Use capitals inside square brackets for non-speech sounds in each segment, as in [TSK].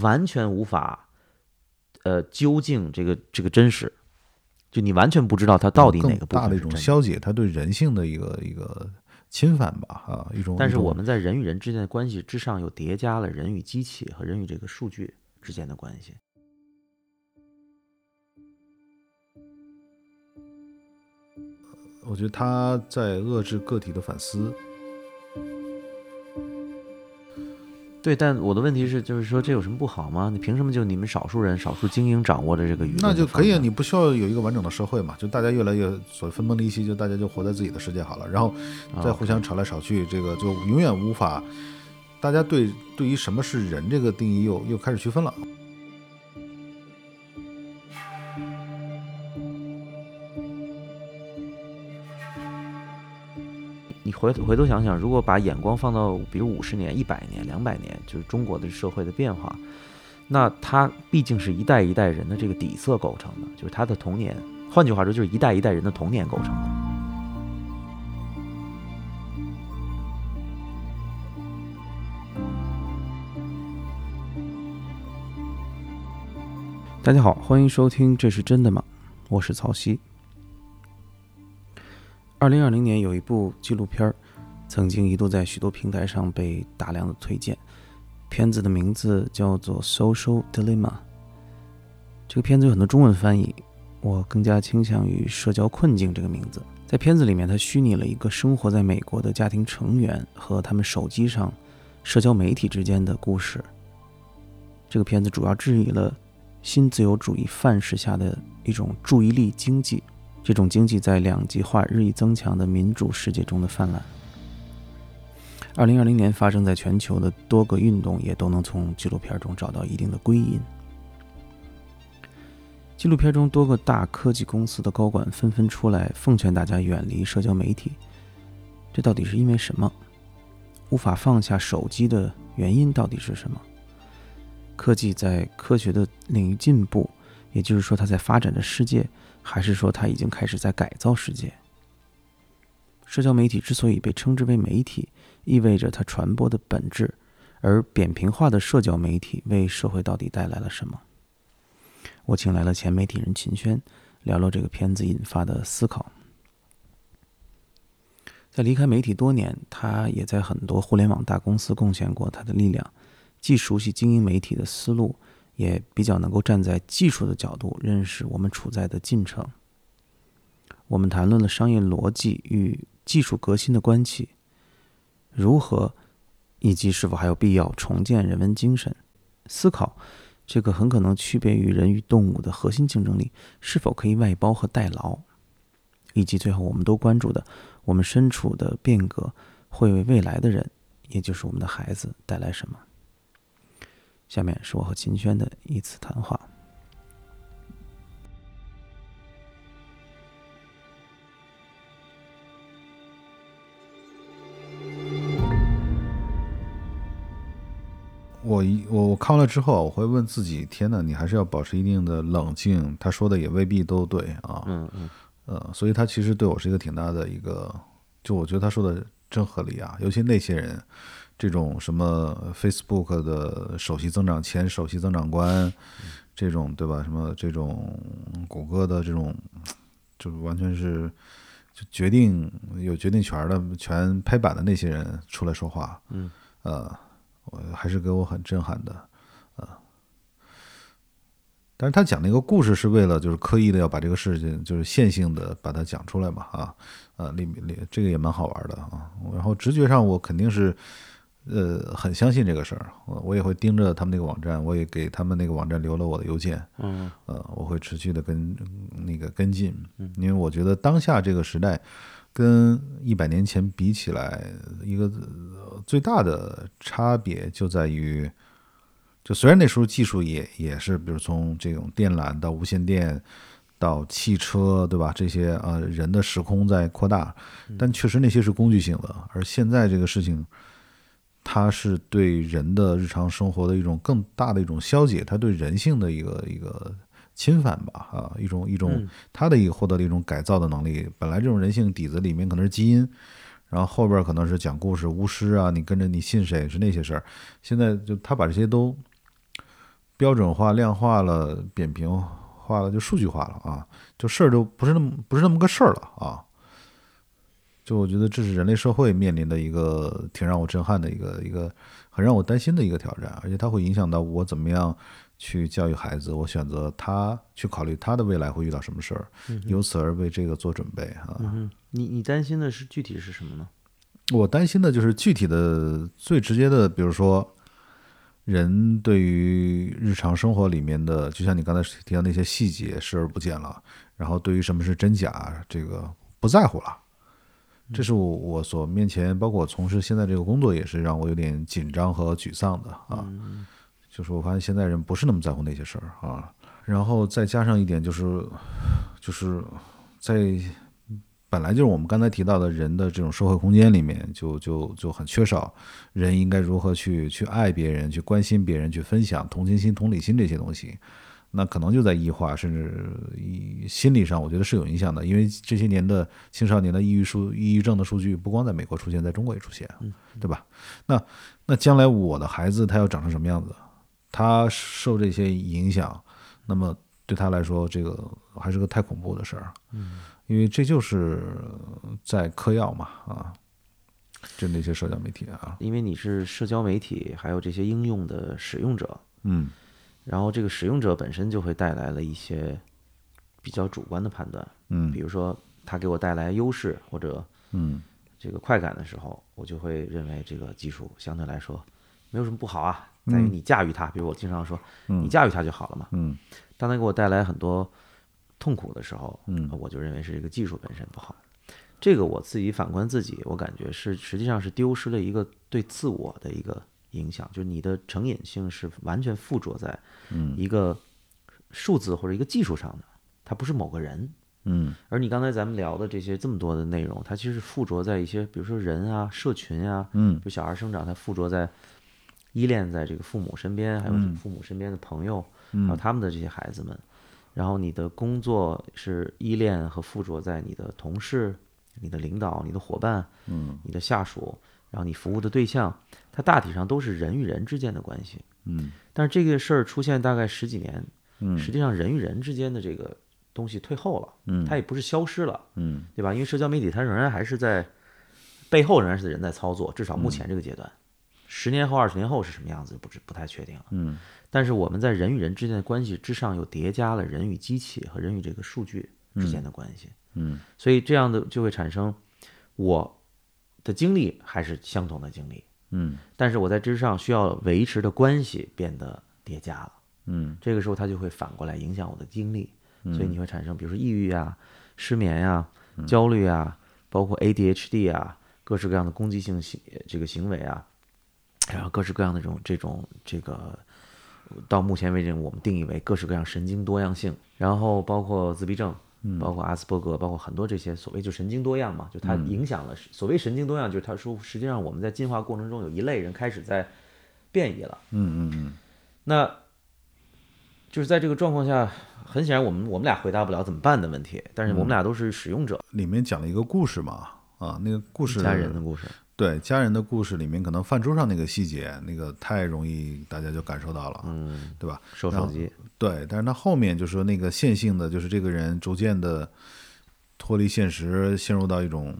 完全无法呃究竟这个这个真实，就你完全不知道它到底哪个部大的一种。消解它对人性的一个一个侵犯吧，啊，一种。但是我们在人与人之间的关系之上，又叠加了人与机器和人与这个数据之间的关系。我觉得他在遏制个体的反思，对，但我的问题是，就是说这有什么不好吗？你凭什么就你们少数人、少数精英掌握着这个舆论？那就可以啊，你不需要有一个完整的社会嘛？就大家越来越所谓分崩离析，就大家就活在自己的世界好了，然后再互相吵来吵去，这个就永远无法，大家对对于什么是人这个定义又又开始区分了。你回回头想想，如果把眼光放到比如五十年、一百年、两百年，就是中国的社会的变化，那它毕竟是一代一代人的这个底色构成的，就是他的童年。换句话说，就是一代一代人的童年构成的。大家好，欢迎收听《这是真的吗》，我是曹曦。二零二零年有一部纪录片，曾经一度在许多平台上被大量的推荐。片子的名字叫做《Social Dilemma》。这个片子有很多中文翻译，我更加倾向于“社交困境”这个名字。在片子里面，它虚拟了一个生活在美国的家庭成员和他们手机上社交媒体之间的故事。这个片子主要质疑了新自由主义范式下的一种注意力经济。这种经济在两极化日益增强的民主世界中的泛滥。二零二零年发生在全球的多个运动也都能从纪录片中找到一定的归因。纪录片中多个大科技公司的高管纷纷出来奉劝大家远离社交媒体，这到底是因为什么？无法放下手机的原因到底是什么？科技在科学的领域进步，也就是说它在发展着世界。还是说它已经开始在改造世界？社交媒体之所以被称之为媒体，意味着它传播的本质，而扁平化的社交媒体为社会到底带来了什么？我请来了前媒体人秦轩，聊聊这个片子引发的思考。在离开媒体多年，他也在很多互联网大公司贡献过他的力量，既熟悉经营媒体的思路。也比较能够站在技术的角度认识我们处在的进程。我们谈论了商业逻辑与技术革新的关系，如何以及是否还有必要重建人文精神，思考这个很可能区别于人与动物的核心竞争力是否可以外包和代劳，以及最后我们都关注的我们身处的变革会为未来的人，也就是我们的孩子带来什么。下面是我和秦轩的一次谈话。我一我我看完了之后，我会问自己：天呐，你还是要保持一定的冷静。他说的也未必都对啊。嗯嗯。呃，所以他其实对我是一个挺大的一个，就我觉得他说的真合理啊。尤其那些人，这种什么 Facebook 的首席增长前首席增长官，这种对吧？什么这种谷歌的这种，就完全是就决定有决定权的全拍板的那些人出来说话。嗯。呃。我还是给我很震撼的，啊！但是他讲那个故事是为了就是刻意的要把这个事情就是线性的把它讲出来嘛，啊，呃，里里这个也蛮好玩的啊。然后直觉上我肯定是呃很相信这个事儿，我我也会盯着他们那个网站，我也给他们那个网站留了我的邮件，嗯，呃，我会持续的跟那个跟进，因为我觉得当下这个时代。跟一百年前比起来，一个最大的差别就在于，就虽然那时候技术也也是，比如从这种电缆到无线电到汽车，对吧？这些呃人的时空在扩大，但确实那些是工具性的。而现在这个事情，它是对人的日常生活的一种更大的一种消解，它对人性的一个一个。侵犯吧，啊，一种一种它的一个获得的一种改造的能力。本来这种人性底子里面可能是基因，然后后边可能是讲故事、巫师啊，你跟着你信谁是那些事儿。现在就他把这些都标准化、量化了、扁平化了，就数据化了啊，就事儿就不是那么不是那么个事儿了啊。就我觉得这是人类社会面临的一个挺让我震撼的一个一个很让我担心的一个挑战，而且它会影响到我怎么样去教育孩子，我选择他去考虑他的未来会遇到什么事儿，由此而为这个做准备啊。嗯，你你担心的是具体是什么呢？我担心的就是具体的最直接的，比如说人对于日常生活里面的，就像你刚才提到那些细节视而不见了，然后对于什么是真假这个不在乎了。这是我我所面前，包括我从事现在这个工作，也是让我有点紧张和沮丧的啊。就是我发现现在人不是那么在乎那些事儿啊。然后再加上一点，就是就是在本来就是我们刚才提到的人的这种社会空间里面，就就就很缺少人应该如何去去爱别人、去关心别人、去分享同情心、同理心这些东西。那可能就在异化，甚至以心理上，我觉得是有影响的。因为这些年的青少年的抑郁数、抑郁症的数据，不光在美国出现，在中国也出现，对吧？那那将来我的孩子他要长成什么样子？他受这些影响，那么对他来说，这个还是个太恐怖的事儿。嗯，因为这就是在嗑药嘛，啊，就那些社交媒体啊。因为你是社交媒体还有这些应用的使用者，嗯。然后这个使用者本身就会带来了一些比较主观的判断，嗯，比如说他给我带来优势或者嗯这个快感的时候，我就会认为这个技术相对来说没有什么不好啊，在于你驾驭它。比如我经常说，你驾驭它就好了嘛。嗯，当它给我带来很多痛苦的时候，嗯，我就认为是这个技术本身不好。这个我自己反观自己，我感觉是实际上是丢失了一个对自我的一个。影响就是你的成瘾性是完全附着在一个数字或者一个技术上的，它不是某个人。嗯，而你刚才咱们聊的这些这么多的内容，它其实是附着在一些，比如说人啊、社群啊，嗯，就小孩生长，它附着在依恋在这个父母身边，还有父母身边的朋友，还有他们的这些孩子们。然后你的工作是依恋和附着在你的同事、你的领导、你的伙伴，嗯，你的下属。然后你服务的对象，它大体上都是人与人之间的关系，嗯，但是这个事儿出现大概十几年，嗯，实际上人与人之间的这个东西退后了，嗯，它也不是消失了，嗯，对吧？因为社交媒体它仍然还是在背后仍然是人在操作，至少目前这个阶段，十年后、二十年后是什么样子，不知不太确定了，嗯，但是我们在人与人之间的关系之上，又叠加了人与机器和人与这个数据之间的关系，嗯，所以这样的就会产生我。的经历还是相同的经历，嗯，但是我在之上需要维持的关系变得叠加了，嗯，这个时候它就会反过来影响我的精力，所以你会产生比如说抑郁啊、失眠呀、焦虑啊，包括 ADHD 啊，各式各样的攻击性行这个行为啊，然后各式各样的这种这种这个，到目前为止我们定义为各式各样神经多样性，然后包括自闭症。包括阿斯伯格，包括很多这些所谓就神经多样嘛，就它影响了所谓神经多样，就是他说实际上我们在进化过程中有一类人开始在变异了。嗯嗯嗯。那就是在这个状况下，很显然我们我们俩回答不了怎么办的问题，但是我们俩都是使用者。里面讲了一个故事嘛，啊，那个故事家人的故事。对家人的故事里面，可能饭桌上那个细节，那个太容易大家就感受到了，嗯，对吧？收手机。对，但是他后面就说那个线性的，就是这个人逐渐的脱离现实，陷入到一种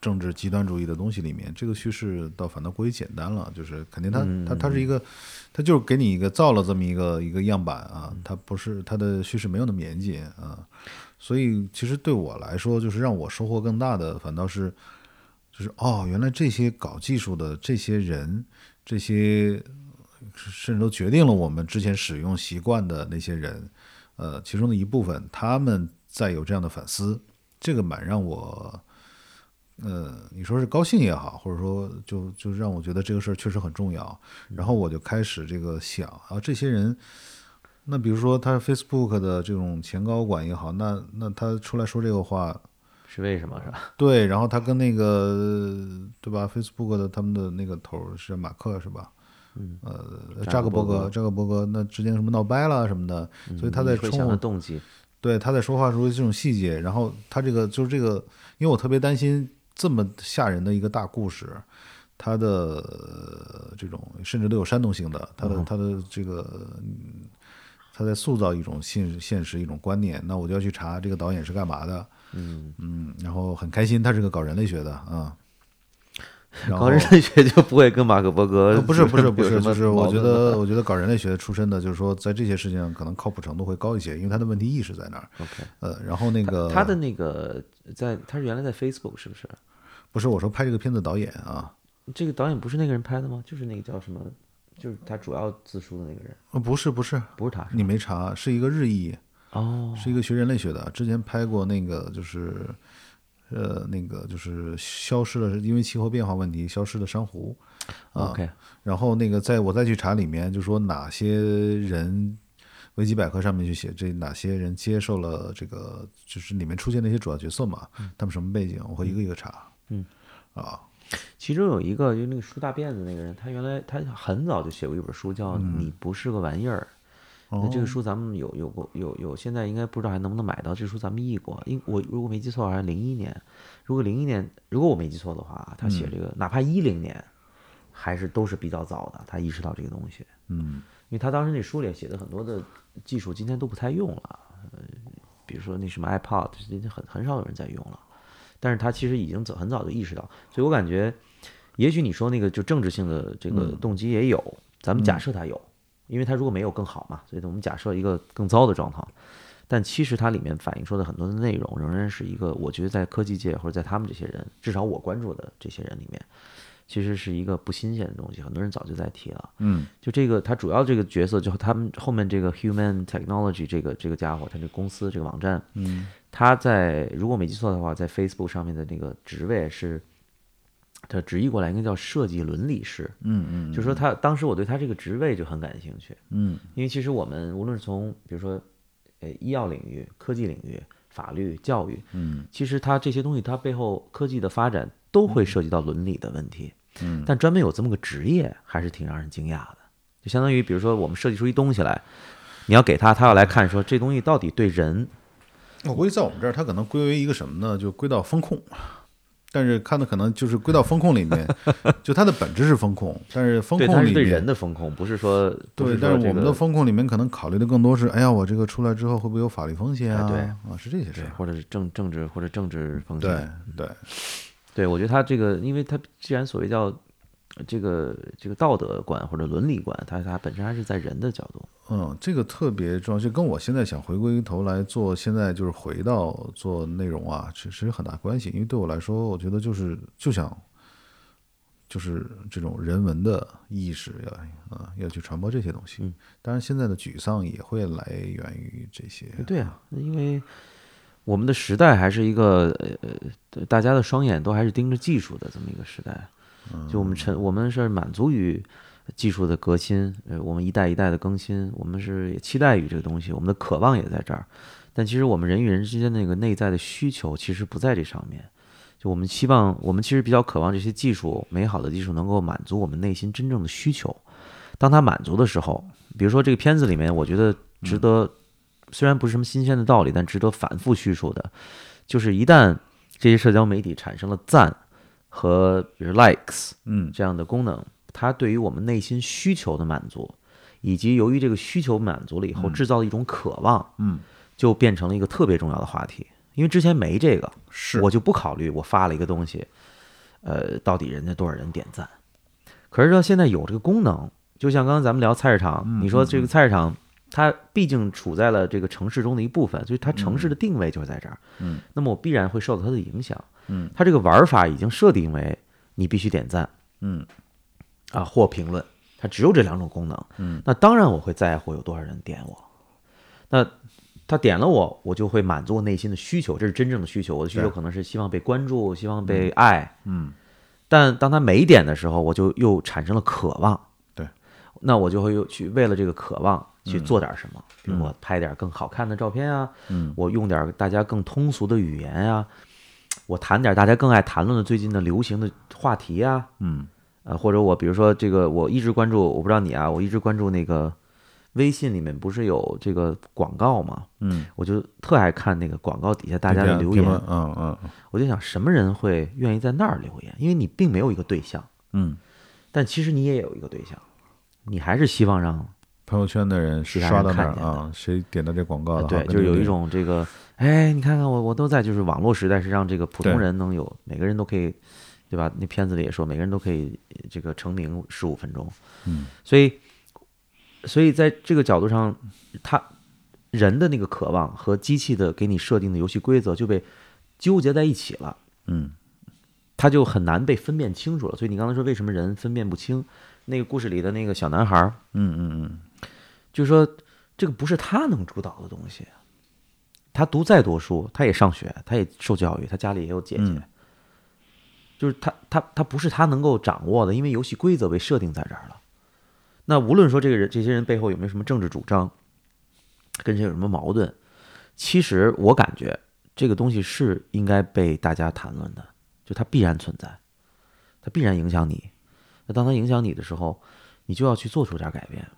政治极端主义的东西里面。这个叙事倒反倒过于简单了，就是肯定他他他是一个，他就是给你一个造了这么一个一个样板啊，他不是他的叙事没有那么严谨啊。所以其实对我来说，就是让我收获更大的，反倒是就是哦，原来这些搞技术的这些人，这些。甚至都决定了我们之前使用习惯的那些人，呃，其中的一部分，他们在有这样的反思，这个蛮让我，呃，你说是高兴也好，或者说就就让我觉得这个事儿确实很重要。然后我就开始这个想啊，这些人，那比如说他 Facebook 的这种前高管也好，那那他出来说这个话是为什么是吧？[LAUGHS] 对，然后他跟那个对吧，Facebook 的他们的那个头是马克是吧？嗯，呃，扎克伯格，扎克伯格，那之间什么闹掰了什么的，所以他在冲的动机，对，他在说话时候这种细节，然后他这个就是这个，因为我特别担心这么吓人的一个大故事，他的这种甚至都有煽动性的，他的他的这个，他在塑造一种现现实一种观念，那我就要去查这个导演是干嘛的，嗯嗯，然后很开心，他是个搞人类学的啊。搞人类学就不会跟马可伯格不是不是不是，就是我觉得我觉得搞人类学出身的，就是说在这些事情上可能靠谱程度会高一些，因为他的问题意识在那儿。OK，呃，然后那个他的那个在他是原来在 Facebook 是不是？不是我说拍这个片子导演啊，这个导演不是那个人拍的吗？就是那个叫什么？就是他主要自述的那个人，呃不是不是，不是他是你没查，是一个日裔，哦，是一个学人类学的，之前拍过那个就是。呃，那个就是消失了，是因为气候变化问题消失的珊瑚啊。OK，然后那个在我再去查里面，就说哪些人，维基百科上面去写这哪些人接受了这个，就是里面出现那些主要角色嘛，他们什么背景，我会一个一个查。嗯，啊，其中有一个就那个梳大辫子那个人，他原来他很早就写过一本书，叫《嗯你不是个玩意儿》。那哦这个书咱们有有过有有，现在应该不知道还能不能买到。这书咱们译过，因我如果没记错，好像零一年。如果零一年，如果我没记错的话，他写这个，哪怕一零年，还是都是比较早的。他意识到这个东西，嗯因为他当时那书里写的很多的技术，今天都不太用了。呃，比如说那什么 iPod，今天很很少有人在用了。但是他其实已经早很早就意识到，所以我感觉，也许你说那个就政治性的这个动机也有，咱们假设他有，因为他如果没有更好嘛，所以我们假设一个更糟的状况。但其实它里面反映出的很多的内容，仍然是一个我觉得在科技界或者在他们这些人，至少我关注的这些人里面，其实是一个不新鲜的东西，很多人早就在提了。嗯就这个，他主要这个角色，就他们后面这个 Human Technology 这个这个家伙，他这公司这个网站，嗯他在如果没记错的话，在 Facebook 上面的那个职位是，他直译过来应该叫设计伦理师。嗯嗯，就说他当时我对他这个职位就很感兴趣，嗯因为其实我们无论是从比如说，呃，医药领域、科技领域、法律、教育，嗯其实它这些东西，它背后科技的发展都会涉及到伦理的问题。嗯，但专门有这么个职业，还是挺让人惊讶的。就相当于，比如说我们设计出一东西来，你要给他，他要来看说这东西到底对人，我估计在我们这儿，它可能归为一个什么呢？就归到风控。但是看的可能就是归到风控里面，[LAUGHS] 就它的本质是风控，但是风，控对人的风控，不是说不对，是但是我们的风控里面可能考虑的更多是，哎呀，我这个出来之后会不会有法律风险啊？哎对啊，是这些事儿。或者是政政治或者政治风对险。对，对，我觉得他这个，因为他既然所谓叫这个这个道德观或者伦理观，它它本身还是在人的角度。嗯，这个特别重要，就跟我现在想回归头来做，现在就是回到做内容啊，其实有很大关系。因为对我来说，我觉得就是就想，就是这种人文的意识要啊要去传播这些东西。嗯，当然现在的沮丧也会来源于这些。对啊，因为我们的时代还是一个呃，大家的双眼都还是盯着技术的这么一个时代。就我们成，我们是满足于技术的革新，呃，我们一代一代的更新，我们是也期待于这个东西，我们的渴望也在这儿。但其实我们人与人之间那个内在的需求其实不在这上面。就我们希望，我们其实比较渴望这些技术，美好的技术能够满足我们内心真正的需求。当它满足的时候，比如说这个片子里面，我觉得值得，虽然不是什么新鲜的道理，但值得反复叙述的，就是一旦这些社交媒体产生了赞和比如 likes 嗯这样的功能，它对于我们内心需求的满足，以及由于这个需求满足了以后制造的一种渴望，嗯，就变成了一个特别重要的话题。因为之前没这个，是我就不考虑我发了一个东西，呃，到底人家多少人点赞。可是到现在有这个功能，就像刚刚咱们聊菜市场，嗯你说这个菜市场，它毕竟处在了这个城市中的一部分，所以它城市的定位就是在这儿。嗯，那么我必然会受到它的影响。嗯，它这个玩法已经设定为你必须点赞。嗯。啊或评论，它只有这两种功能。嗯，那当然我会在乎有多少人点我。那他点了我，我就会满足我内心的需求，这是真正的需求。我的需求可能是希望被关注，希望被爱。嗯。但当他没点的时候，我就又产生了渴望。对，那我就会又去为了这个渴望去做点什么，比如我拍点更好看的照片啊，嗯。我用点大家更通俗的语言啊，我谈点大家更爱谈论的最近的流行的话题啊，嗯。呃，或者我比如说这个，我一直关注，我不知道你啊，我一直关注那个微信里面不是有这个广告吗？嗯，我就特爱看那个广告底下大家的留言。嗯嗯。我就想什么人会愿意在那儿留言？因为你并没有一个对象，嗯，但其实你也有一个对象，你还是希望让朋友圈的人刷到那儿啊，谁点到这广告了，对，就是有一种这个，哎，你看看我我都在，就是网络时代是让这个普通人能有每个人都可以，对吧？那片子里也说每个人都可以这个成名十五分钟，嗯，所以所以在这个角度上，他人的那个渴望和机器的给你设定的游戏规则就被纠结在一起了。嗯他就很难被分辨清楚了。所以你刚才说为什么人分辨不清？那个故事里的那个小男孩儿，嗯嗯嗯，就是说这个不是他能主导的东西。他读再多书，他也上学，他也受教育，他家里也有姐姐，嗯就是他他他不是他能够掌握的，因为游戏规则被设定在这儿了。那无论说这个人这些人背后有没有什么政治主张，跟谁有什么矛盾，其实我感觉这个东西是应该被大家谈论的，就它必然存在，它必然影响你。那当它影响你的时候，你就要去做出点改变。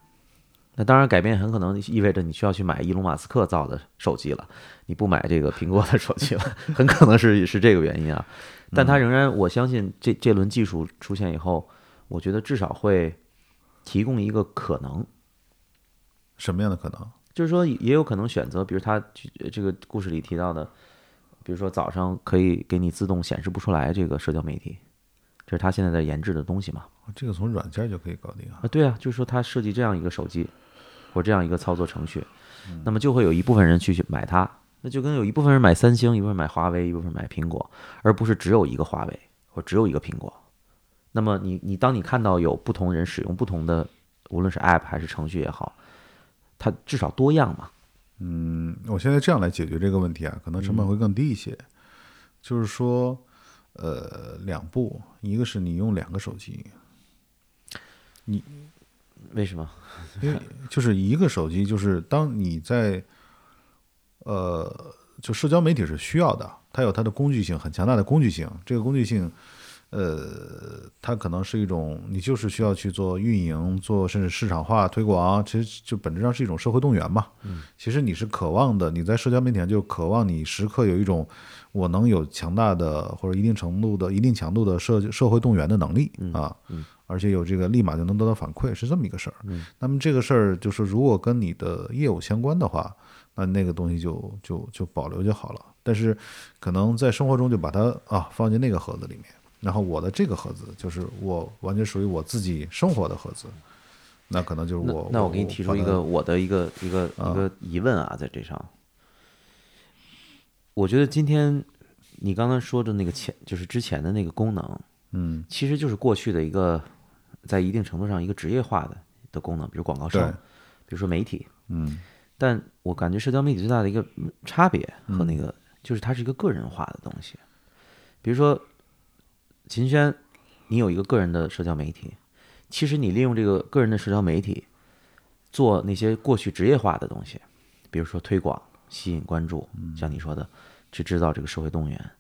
那当然，改变很可能意味着你需要去买伊隆马斯克造的手机了，你不买这个苹果的手机了，[LAUGHS] 很可能是是这个原因啊。但它仍然，我相信这这轮技术出现以后，我觉得至少会提供一个可能，什么样的可能？就是说也有可能选择，比如他这个故事里提到的，比如说早上可以给你自动显示不出来这个社交媒体，这是他现在在研制的东西嘛？这个从软件就可以搞定啊。啊，对啊，就是说他设计这样一个手机或这样一个操作程序，那么就会有一部分人去去买它，那就跟有一部分人买三星，一部分买华为，一部分买苹果，而不是只有一个华为或只有一个苹果。那么你你当你看到有不同人使用不同的，无论是 App 还是程序也好，它至少多样嘛。嗯，我现在这样来解决这个问题啊，可能成本会更低一些。就是说，呃，两步，一个是你用两个手机，为什么？因为就是一个手机，就是当你在，呃，就社交媒体是需要的，它有它的工具性，很强大的工具性。这个工具性，呃，它可能是一种你就是需要去做运营，做甚至市场化推广，其实就本质上是一种社会动员嘛。嗯，其实你是渴望的，你在社交媒体上就渴望你时刻有一种我能有强大的或者一定程度的、一定强度的社社会动员的能力啊。嗯而且有这个立马就能得到反馈，是这么一个事儿。那么这个事儿就是，如果跟你的业务相关的话，那那个东西就就就保留就好了。但是可能在生活中就把它啊放进那个盒子里面，然后我的这个盒子就是我完全属于我自己生活的盒子，那可能就是我那我给你提出一个我的一个一个啊一个疑问啊，在这上，我觉得今天你刚才说的那个前就是之前的那个功能，嗯其实就是过去的一个在一定程度上一个职业化的的功能，比如广告商，比如说媒体。嗯但我感觉社交媒体最大的一个差别和那个就是它是一个个人化的东西。比如说秦轩，你有一个个人的社交媒体，其实你利用这个个人的社交媒体做那些过去职业化的东西，比如说推广、吸引关注，像你说的，去制造这个社会动员。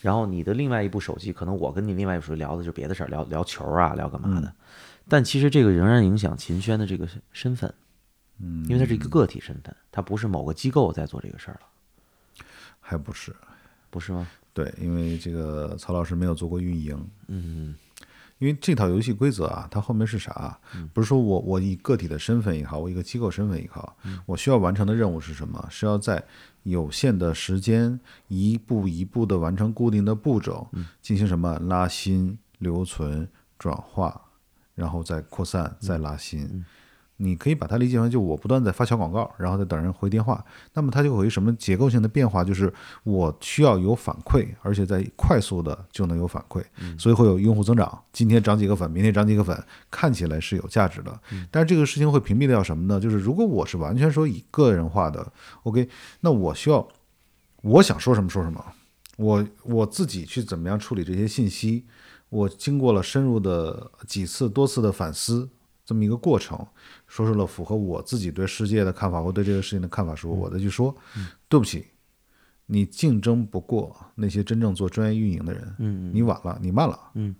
然后你的另外一部手机，可能我跟你另外一部手机聊的就是别的事儿，聊聊球啊，聊干嘛的。但其实这个仍然影响秦轩的这个身份，嗯，因为他是一个个体身份，他不是某个机构在做这个事儿了，还不是不是吗？对，因为这个曹老师没有做过运营，嗯因为这套游戏规则啊，它后面是啥？不是说我我以个体的身份也好，我一个机构身份也好，我需要完成的任务是什么？是要在有限的时间，一步一步的完成固定的步骤，进行什么拉新、留存、转化，然后再扩散、再拉新。你可以把它理解为，就我不断在发小广告，然后再等人回电话，那么它就会有什么结构性的变化，就是我需要有反馈，而且在快速的就能有反馈，所以会有用户增长。今天涨几个粉，明天涨几个粉，看起来是有价值的。但是这个事情会屏蔽掉什么呢？就是如果我是完全说以个人化的，OK，那我需要我想说什么说什么，我我自己去怎么样处理这些信息，我经过了深入的几次、多次的反思。这么一个过程，说出了符合我自己对世界的看法或对这个事情的看法时候，我再去说，对不起，你竞争不过那些真正做专业运营的人，嗯你晚了，你慢了，嗯，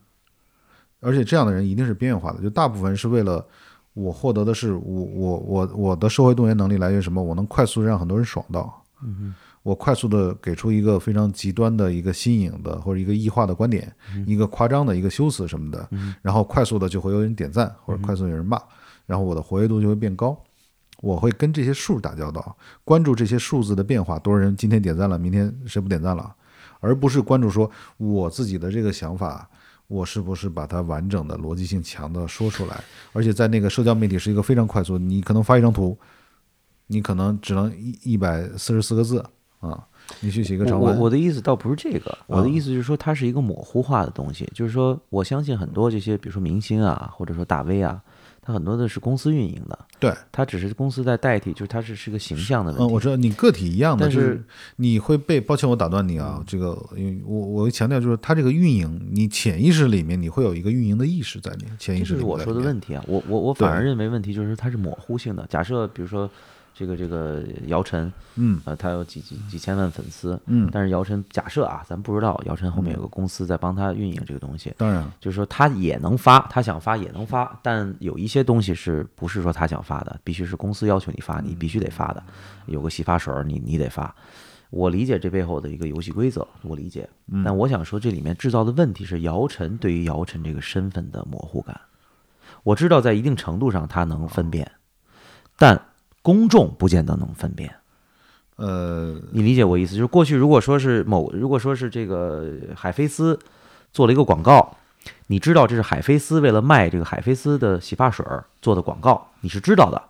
而且这样的人一定是边缘化的，就大部分是为了我获得的是我我我我的社会动员能力来源于什么？我能快速让很多人爽到，嗯我快速的给出一个非常极端的一个新颖的或者一个异化的观点，一个夸张的一个修辞什么的，然后快速的就会有人点赞或者快速有人骂，然后我的活跃度就会变高。我会跟这些数打交道，关注这些数字的变化，多少人今天点赞了，明天谁不点赞了，而不是关注说我自己的这个想法，我是不是把它完整的、逻辑性强的说出来。而且在那个社交媒体是一个非常快速，你可能发一张图，你可能只能一一百四十四个字啊，你去写一个长文。我我的意思倒不是这个，我的意思就是说它是一个模糊化的东西，就是说我相信很多这些，比如说明星啊，或者说大 V 啊。它很多的是公司运营的，对，它只是公司在代替，就是它是是个形象的问题。嗯，我知道你个体一样的，但是你会被，抱歉我打断你啊，这个因为我我强调就是它这个运营，你潜意识里面你会有一个运营的意识在里面，潜意识里面。这是我说的问题啊，我我我反而认为问题就是它是模糊性的。假设比如说。这个这个姚晨，嗯，呃，他有几几几千万粉丝，嗯，但是姚晨假设啊，咱不知道姚晨后面有个公司在帮他运营这个东西，当然，就是说他也能发，他想发也能发，但有一些东西是不是说他想发的，必须是公司要求你发，你必须得发的，有个洗发水你你得发，我理解这背后的一个游戏规则，我理解，但我想说这里面制造的问题是姚晨对于姚晨这个身份的模糊感，我知道在一定程度上他能分辨，但。公众不见得能分辨，呃，你理解我意思？就是过去如果说是某，如果说是这个海飞丝做了一个广告，你知道这是海飞丝为了卖这个海飞丝的洗发水做的广告，你是知道的。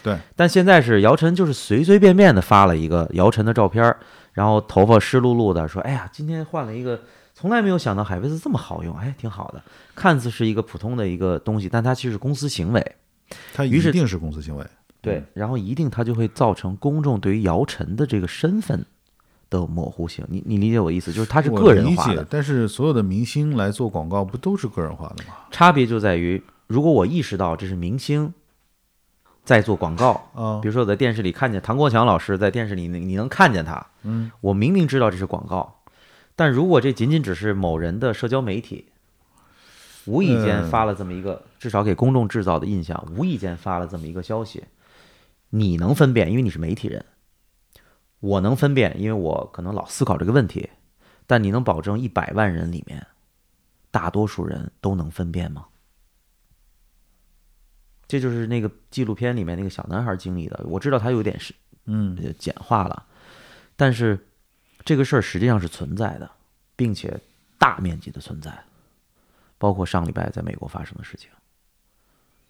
对。但现在是姚晨就是随随便便的发了一个姚晨的照片，然后头发湿漉漉的，说：“哎呀，今天换了一个，从来没有想到海飞丝这么好用，哎，挺好的。”看似是一个普通的一个东西，但它其实是公司行为。它一定是公司行为。对，然后一定它就会造成公众对于姚晨的这个身份的模糊性。你你理解我意思？就是它是个人化的。但是所有的明星来做广告，不都是个人化的吗？差别就在于，如果我意识到这是明星在做广告啊，比如说我在电视里看见唐国强老师在电视里，你能看见他，嗯，我明明知道这是广告，但如果这仅仅只是某人的社交媒体，无意间发了这么一个，至少给公众制造的印象，无意间发了这么一个消息。你能分辨，因为你是媒体人；我能分辨，因为我可能老思考这个问题。但你能保证一百万人里面，大多数人都能分辨吗？这就是那个纪录片里面那个小男孩经历的。我知道他有点是，嗯，简化了，但是这个事儿实际上是存在的，并且大面积的存在，包括上礼拜在美国发生的事情。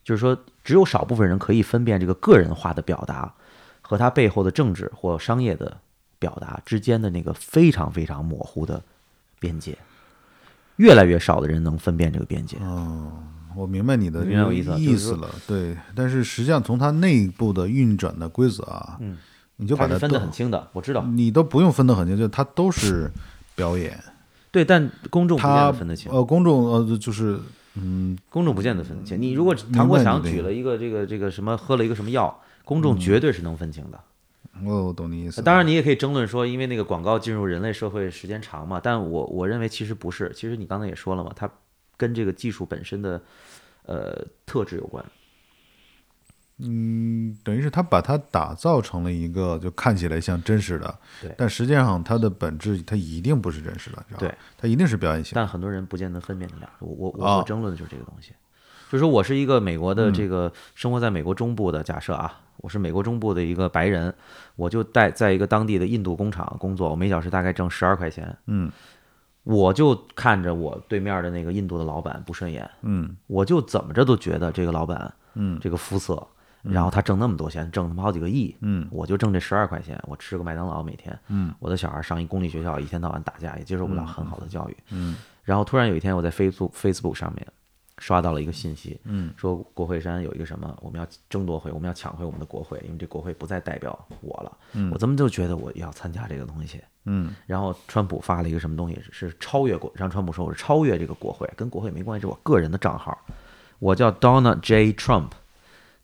就是说，只有少部分人可以分辨这个个人化的表达和他背后的政治或商业的表达之间的那个非常非常模糊的边界。越来越少的人能分辨这个边界。哦，我明白你的意思了。对，但是实际上从它内部的运转的规则啊，嗯，你就把它分得很清的。我知道，你都不用分得很清，就它都是表演。对，但公众不见得分得清。呃，公众呃就是。嗯，公众不见得分得清。你如果唐国强举了一个这个这个什么喝了一个什么药，公众绝对是能分清的。我懂你意思。当然，你也可以争论说，因为那个广告进入人类社会时间长嘛。但我我认为其实不是。其实你刚才也说了嘛，它跟这个技术本身的呃特质有关。嗯，等于是他把它打造成了一个就看起来像真实的，对，但实际上它的本质它一定不是真实的，知道吧？对，它一定是表演性。但很多人不见得分辨得了。我我我争论的就是这个东西，就是说我是一个美国的这个生活在美国中部的假设啊，我是美国中部的一个白人，我就在在一个当地的印度工厂工作，我每小时大概挣十二块钱，嗯，我就看着我对面的那个印度的老板不顺眼，嗯，我就怎么着都觉得这个老板，嗯，这个肤色。然后他挣那么多钱，挣他妈好几个亿，嗯，我就挣这十二块钱，我吃个麦当劳每天，嗯，我的小孩上一公立学校，一天到晚打架，也接受不了很好的教育，嗯，然后突然有一天我在 Facebook Facebook 上面刷到了一个信息，嗯，说国会山有一个什么，我们要争夺回，我们要抢回我们的国会，因为这国会不再代表我了，嗯，我怎么就觉得我要参加这个东西，嗯，然后川普发了一个什么东西，是超越国，让川普说我是超越这个国会，跟国会没关系，是我个人的账号，我叫 Donald J. Trump。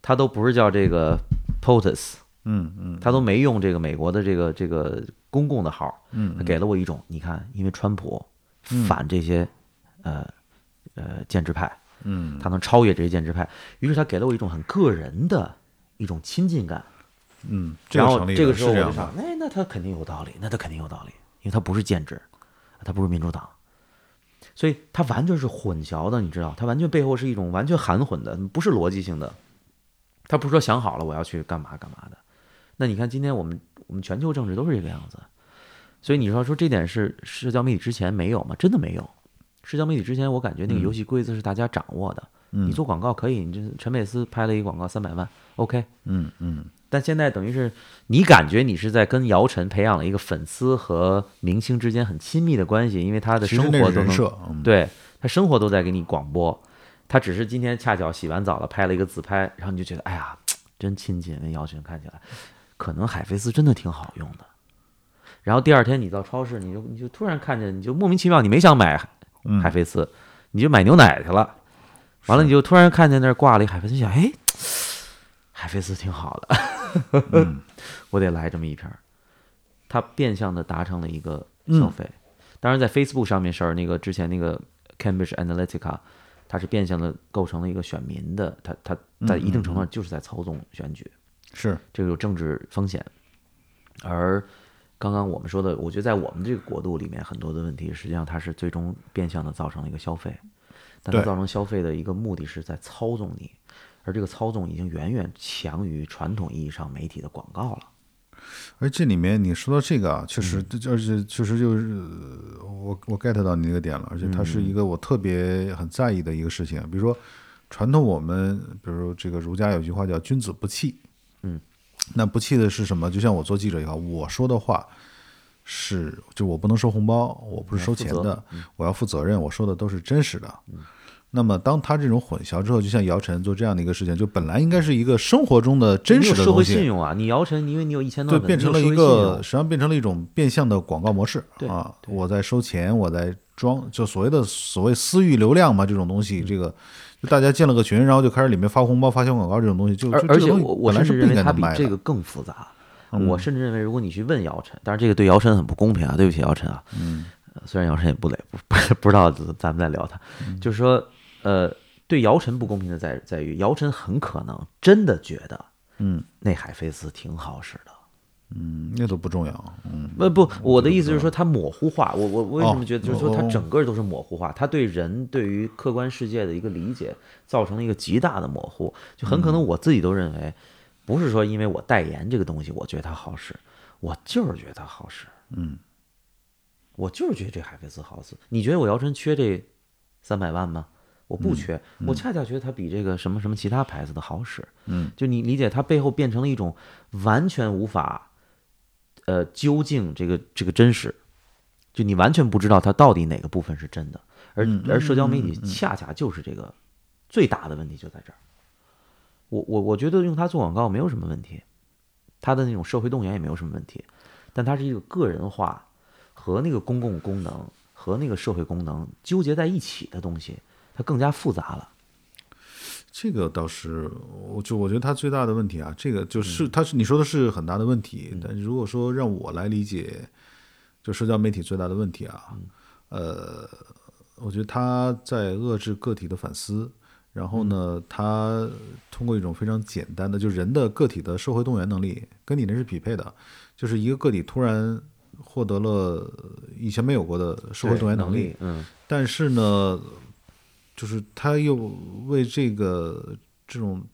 他都不是叫这个 POTUS，嗯嗯，他都没用这个美国的这个这个公共的号，给了我一种，你看，因为川普反这些呃呃建制派，嗯，他能超越这些建制派，于是他给了我一种很个人的一种亲近感，嗯，然后这个时候我就想，哎，那他肯定有道理，那他肯定有道理，因为他不是建制，他不是民主党，所以他完全是混淆的，你知道，他完全背后是一种完全含混的，不是逻辑性的。他不是说想好了我要去干嘛干嘛的。那你看今天我们我们全球政治都是这个样子，所以你说说这点是社交媒体之前没有吗？真的没有。社交媒体之前，我感觉那个游戏规则是大家掌握的。你做广告可以，你这陈佩斯拍了一个广告三百万，OK。嗯嗯，但现在等于是你感觉你是在跟姚晨培养了一个粉丝和明星之间很亲密的关系，因为他的生活都能设，嗯，对他生活都在给你广播，他只是今天恰巧洗完澡了拍了一个自拍，然后你就觉得哎呀 [TSK] 真亲切，那姚晨看起来可能海飞丝真的挺好用的。然后第二天你到超市，你就你就突然看见，你就莫名其妙，你没想买嗯海飞丝，你就买牛奶去了。完了，你就突然看见那儿挂了一海飞丝，想，哎，[TSK] 海飞丝挺好的，嗯 [LAUGHS] 我得来这么一瓶儿。它变相的达成了一个消费。当然，在 Facebook 上面事儿，那个之前那个 Cambridge Analytica，它是变相的构成了一个选民的，它它在一定程度上就是在操纵选举，是。这个有政治风险。而刚刚我们说的，我觉得在我们这个国度里面，很多的问题，实际上它是最终变相的造成了一个消费，但它造成消费的一个目的是在操纵你，而这个操纵已经远远强于传统意义上媒体的广告了。而这里面你说到这个啊，确实，这而且确实就是呃我我 get 到你那个点了，而且它是一个我特别很在意的一个事情。比如说，传统我们，比如这个儒家有句话叫“君子不器”，嗯，那不器的是什么？就像我做记者也好，我说的话是，就我不能收红包，我不是收钱的，我要负责任，我说的都是真实的。那么，当他这种混淆之后，就像姚晨做这样的一个事情，就本来应该是一个生活中的真实的东西，信用啊！你姚晨，因为你有一千多对，万粉变成了一个，实际上变成了一种变相的广告模式啊！我在收钱，我在装，就所谓的所谓私域流量嘛，这种东嗯西，这个就大家建了个群，然后就开始里面发红包、发小广告这种东西，就而且我我是不甚至认为应该能卖的。嗯它比这个更复杂。我甚至认为，如果你去问姚晨，但是这个对姚晨很不公平啊，对不起姚晨啊。嗯呃，虽然姚晨也不累，不不不知道咱们在聊他，嗯就是说，呃，对姚晨不公平的在在于，姚晨很可能真的觉得嗯那海飞丝挺好使的。嗯，那都不重要。嗯，不不，我的意思就是说，它模糊化。我我为什么哦觉得，就是说，它哦整个都是模糊化，它对人对于客观世界的一个理解，造成了一个极大的模糊。就很嗯可能我自己都认为，不是说因为我代言这个东西，我觉得它好使，我就是觉得它好使。嗯，我就是觉得这海飞丝好使。你觉得我姚晨缺这三百万吗？我不缺，我恰恰觉得它比这个什么什么其他牌子的好使。嗯，就你理解，它背后变成了一种完全无法呃究竟这个这个真实，就你完全不知道它到底哪个部分是真的。而而社交媒体恰恰就是这个最大的问题就在这儿。我我我觉得用它做广告没有什么问题，它的那种社会动员也没有什么问题，但它是一个个人化和那个公共功能和那个社会功能纠结在一起的东西，它更加复杂了。这个倒是，我就我觉得它最大的问题啊，这个就是嗯。它是你说的是很大的问题，但如果说让我来理解，就社交媒体最大的问题啊，嗯。呃，我觉得它在遏制个体的反思，然后嗯。呢，它通过一种非常简单的，就人的个体的社会动员能力跟你那是匹配的，就是一个个体突然获得了以前没有过的社会动员能力，嗯，但是呢，就是他又为这个这种，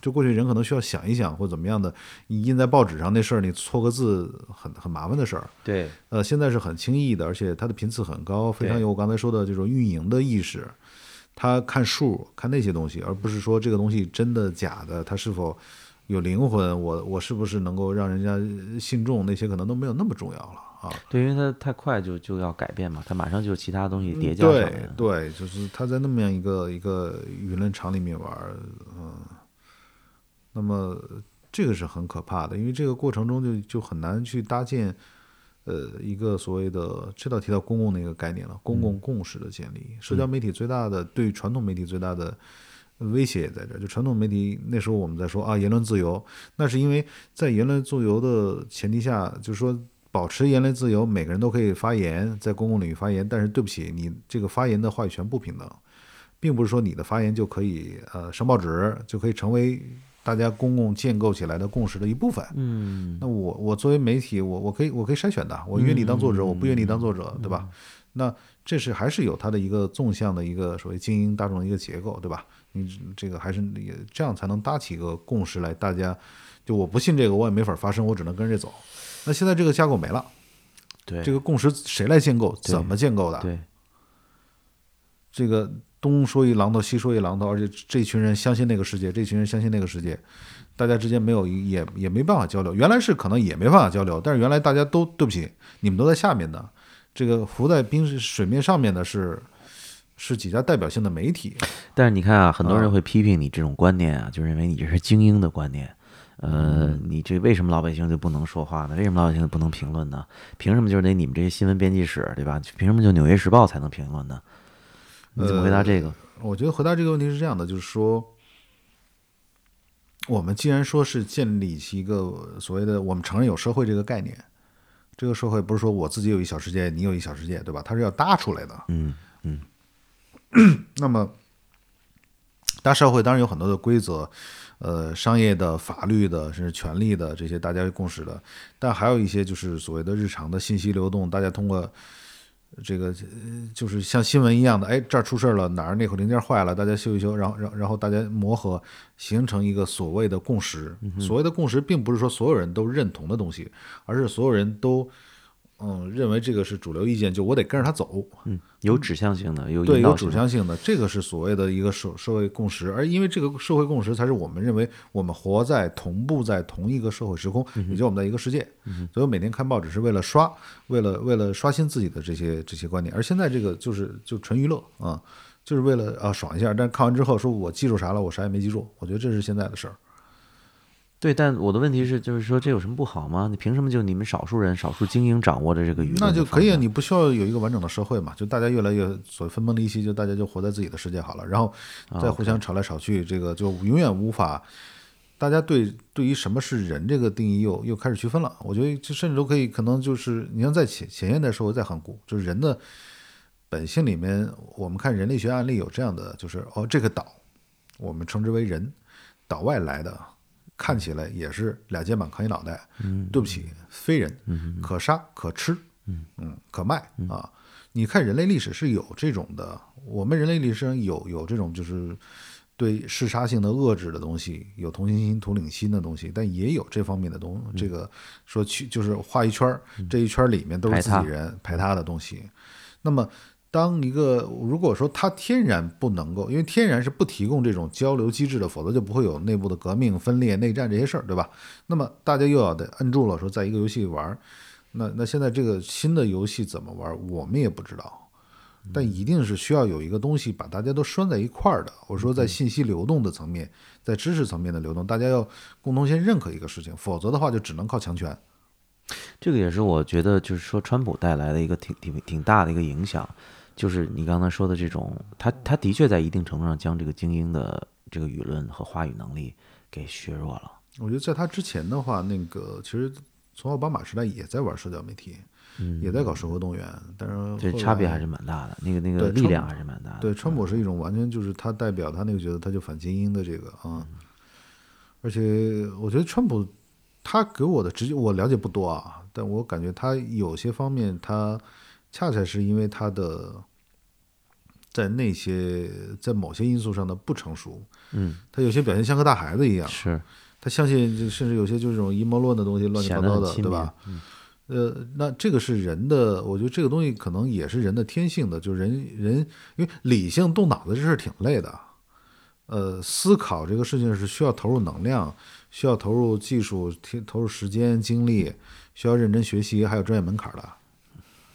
就过去人可能需要想一想或怎么样的，你印在报纸上那事儿，你错个字很很麻烦的事儿。对，呃，现在是很轻易的，而且它的频次很高，非常有我刚才说的这种运营的意识。他看数，看那些东西，而不是说这个东西真的假的，它是否有灵魂，我我是不是能够让人家信众，那些可能都没有那么重要了啊。对，因为它太快就就要改变嘛，它马上就有其他东西叠加上来嗯对了。对，就是他在那么样一个一个舆论场里面玩儿，嗯，那么这个是很可怕的，因为这个过程中就就很难去搭建，呃，一个所谓的这道提到公共的一个概念了，公共共识的建立。社交媒体最大的对传统媒体最大的威胁也在这儿，就传统媒体那时候我们在说啊言论自由，那是因为在言论自由的前提下，就是说。保持言论自由，每个人都可以发言，在公共领域发言。但是对不起，你这个发言的话语权不平等，并不是说你的发言就可以呃上报纸，就可以成为大家公共建构起来的共识的一部分。嗯，那我我作为媒体，我我可以我可以筛选的，我约你当作者，我不约你当作者，对吧？那这是还是有它的一个纵向的一个所谓精英大众的一个结构，对吧？你这个还是也这样才能搭起一个共识来，大家就我不信这个，我也没法发声，我只能跟着走。那现在这个架构没了，对，这个共识谁来建构？怎么建构的？对，这个东说一榔头，西说一榔头，而且这群人相信那个世界，这群人相信那个世界，大家之间没有也也没办法交流。原来是可能也没办法交流，但是原来大家都对不起，你们都在下面的，这个浮在冰水面上面的是是几家代表性的媒体。但是你看啊，很多人会批评你这种观念啊，就认为你这是精英的观念。呃，你这为什么老百姓就不能说话呢？为什么老百姓就不能评论呢？凭什么就是得你们这些新闻编辑室，对吧？凭什么就《纽约时报》才能评论呢？你怎么回答这个？我觉得回答这个问题是这样的，就是说，我们既然说是建立起一个所谓的我们承认有社会这个概念，这个社会不是说我自己有一小世界，你有一小世界，对吧？它是要搭出来的。嗯嗯。[CLEARS THROAT] 那么，大社会当然有很多的规则。呃，商业的、法律的，甚至权利的这些大家共识的，但还有一些就是所谓的日常的信息流动，大家通过这个就是像新闻一样的，哎，这儿出事了，哪儿那口零件坏了，大家修一修，然后，然然后大家磨合，形成一个所谓的共识。所谓的共识，并不是说所有人都认同的东西，而是所有人都。嗯，认为这个是主流意见，就我得跟着他走。嗯，有指向性的，有对有指向性的，这个是所谓的一个社社会共识。而因为这个社会共识，才是我们认为我们活在同步在同一个社会时空，也就我们在一个世界。所以每天看报纸是为了刷，为了为了刷新自己的这些这些观点。而现在这个就是就纯娱乐啊，就是为了啊爽一下。但是看完之后，说我记住啥了？我啥也没记住。我觉得这是现在的事儿。对，但我的问题是，就是说这有什么不好吗？你凭什么就你们少数人、少数精英掌握着这个舆论？那就可以啊，你不需要有一个完整的社会嘛？就大家越来越所谓分崩离析，就大家就活在自己的世界好了，然后再互相吵来吵去，这个就永远无法。大家对对于什么是人这个定义又又开始区分了。我觉得就甚至都可以，可能就是你像在前前现代社会再很古，就是人的本性里面，我们看人类学案例有这样的，就是哦，这个岛我们称之为人，岛外来的。看起来也是俩肩膀扛一脑袋，对不起，非人，可杀可吃，嗯。可卖啊！你看人类历史是有这种的，我们人类历史上有有这种就是对嗜杀性的遏制的东西，有同情心、同理心的东西，但也有这方面的东，这个说去就是画一圈儿这一圈里面都是自己人排他的东西，那么。当一个如果说它天然不能够，因为天然是不提供这种交流机制的，否则就不会有内部的革命、分裂、内战这些事儿，对吧？那么大家又要得摁住了，说在一个游戏玩，那那现在这个新的游戏怎么玩，我们也不知道，但一定是需要有一个东西把大家都拴在一块儿的。我说在信息流动的层面，在知识层面的流动，大家要共同先认可一个事情，否则的话就只能靠强权。这个也是我觉得，就是说川普带来的一个挺挺挺大的一个影响。就是你刚才说的这种，他他的确在一定程度上将这个精英的这个舆论和话语能力给削弱了。我觉得在他之前的话，那个其实从奥巴马时代也在玩社交媒体，也在搞社会动员，但是这差别还是蛮大的。那个那个力量还是蛮大的。对，川普是一种完全就是他代表他那个觉得他就反精英的这个啊，而且我觉得川普他给我的直接我了解不多啊，但我感觉他有些方面他恰恰是因为他的。在那些在某些因素上的不成熟，嗯，他有些表现像个大孩子一样，是他相信，甚至有些就是这种阴谋论的东西，乱七八糟的，对吧？呃，那这个是人的，我觉得这个东西可能也是人的天性的，就是人人因为理性动脑子这事挺累的，呃，思考这个事情是需要投入能量，需要投入技术，投入时间精力，需要认真学习，还有专业门槛的。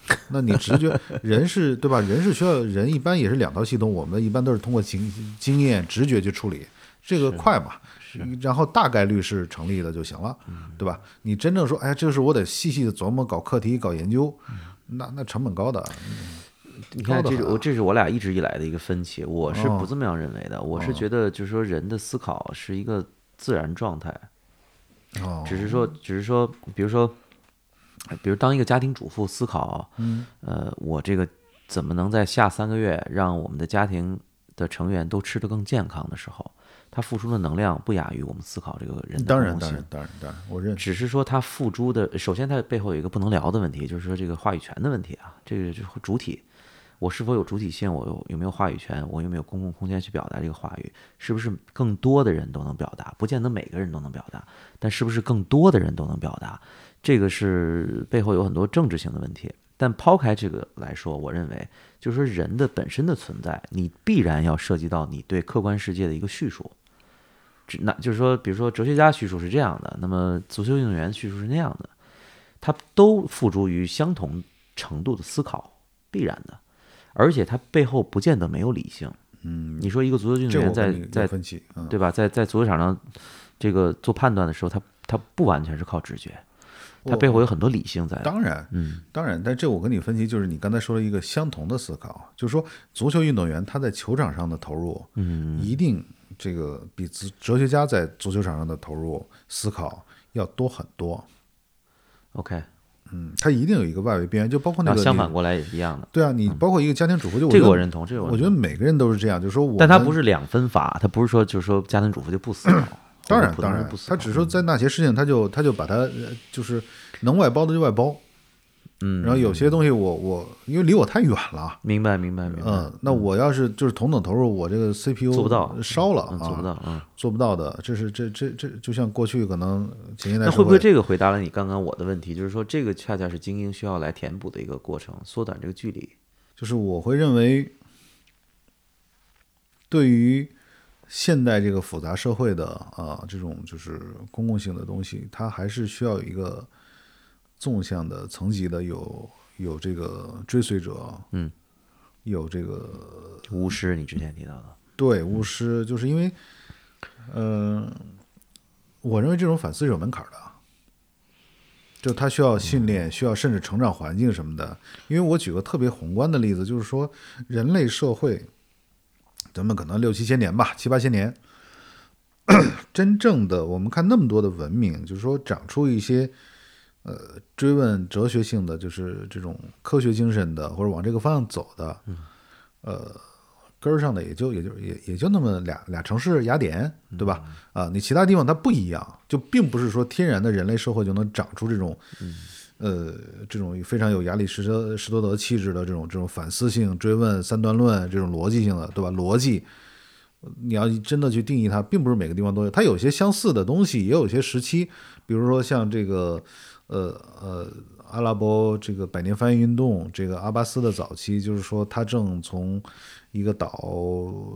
[LAUGHS] 那你直觉人是对吧？人是需要人一般也是两套系统，我们一般都是通过经经验、直觉去处理，这个快嘛，然后大概率是成立的就行了，对吧？你真正说，哎，这个是我得细细的琢磨、搞课题、搞研究，那那成本高的。你看，这是我这是我俩一直以来的一个分歧，我是不这么样认为的，我是觉得就是说人的思考是一个自然状态，哦，只是说只是说，比如说。比如当一个家庭主妇思考，嗯，呃，我这个怎么能在下三个月让我们的家庭的成员都吃得更健康的时候，他付出的能量不亚于我们思考这个人的当然，当然，当然，当然，我认识。只是说他付诸的，首先他背后有一个不能聊的问题，就是说这个话语权的问题啊，这个就是主体，我是否有主体性，我有有没有话语权，我有没有公共空间去表达这个话语，是不是更多的人都能表达？不见得每个人都能表达，但是不是更多的人都能表达？这个是背后有很多政治性的问题。但抛开这个来说，我认为就是说人的本身的存在，你必然要涉及到你对客观世界的一个叙述。只那就是说，比如说哲学家叙述是这样的，那么足球运动员叙述是那样的，他都付诸于相同程度的思考，必然的，而且他背后不见得没有理性。嗯，你说一个足球运动员在在分歧，嗯，对吧，在在足球场上这个做判断的时候，他他不完全是靠直觉，他背后有很多理性在。当然，嗯，当然，但这我跟你分析，就是你刚才说了一个相同的思考，就是说足球运动员他在球场上的投入，嗯，一定这个比哲哲学家在足球场上的投入思考要多很多。OK，嗯，他一定有一个外围边缘，就包括那个你相反过来也是一样的，对啊，你包括一个家庭主妇，就这个我认同，这个认同。我觉得每个人都是这样，就是说我，但他不是两分法，他不是说就是说家庭主妇就不思考，当然当然不，他只是说在那些事情，他就他就把它呃就是能外包的就外包，嗯，然后有些东西我我因为离我太远了。明白明白明白，嗯，那我要是就是同等投入，我这个 CPU 做不到烧了做不到，嗯。做不到的。这是这这这，就像过去可能前些代那会不会这个回答了你刚刚我的问题？就是说，这个恰恰是精英需要来填补的一个过程，缩短这个距离。就是我会认为，对于现代这个复杂社会的啊这种就是公共性的东西，它还是需要有一个纵向的层级的有有这个追随者，嗯，有这个巫师，你之前提到的，对巫师，就是因为，嗯、我认为这种反思是有门槛的，就他需要训练，需要甚至成长环境什么的。因为我举个特别宏观的例子，就是说人类社会，咱们可能六七千年吧，七八千年，真正的我们看那么多的文明，就是说长出一些。呃，追问哲学性的，就是这种科学精神的，或者往这个方向走的，呃，根儿上的也就也就也也就那么俩俩城市，雅典，对吧？啊，你其他地方它不一样，就并不是说天然的人类社会就能长出这种，呃，这种非常有亚里士多士多德气质的这种这种反思性追问、三段论这种逻辑性的，对吧？逻辑，你要真的去定义它，并不是每个地方都有，它有些相似的东西，也有些时期，比如说像这个，呃呃，阿拉伯这个百年翻译运动，这个阿巴斯的早期，就是说他正从一个岛，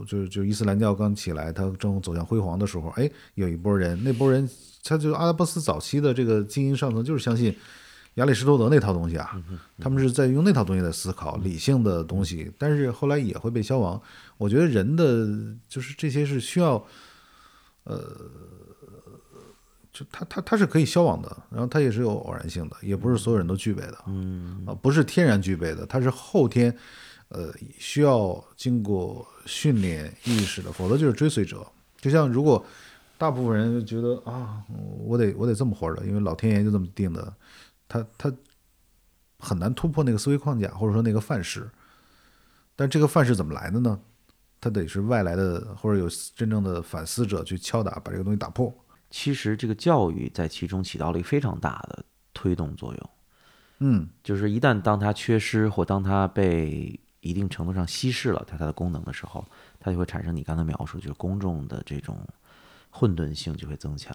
就是就伊斯兰教刚起来，他正走向辉煌的时候，哎，有一波人，那波人，他就阿拉伯斯早期的这个精英上层，就是相信亚里士多德那套东西啊，他们是在用那套东西在思考理性的东西，但是后来也会被消亡。我觉得人的就是这些是需要，呃，就他他他是可以消亡的，然后他也是有偶然性的，也不是所有人都具备的，嗯啊，不是天然具备的，它是后天，呃，需要经过训练意识的，否则就是追随者。就像如果大部分人觉得啊，我得我得这么活着，因为老天爷就这么定的，他他很难突破那个思维框架，或者说那个范式。但这个范式怎么来的呢？它得是外来的，或者有真正的反思者去敲打，把这个东西打破。其实这个教育在其中起到了一个非常大的推动作用。嗯，就是一旦当它缺失或当它被一定程度上稀释了它它的功能的时候，它就会产生你刚才描述，就是公众的这种混沌性就会增强。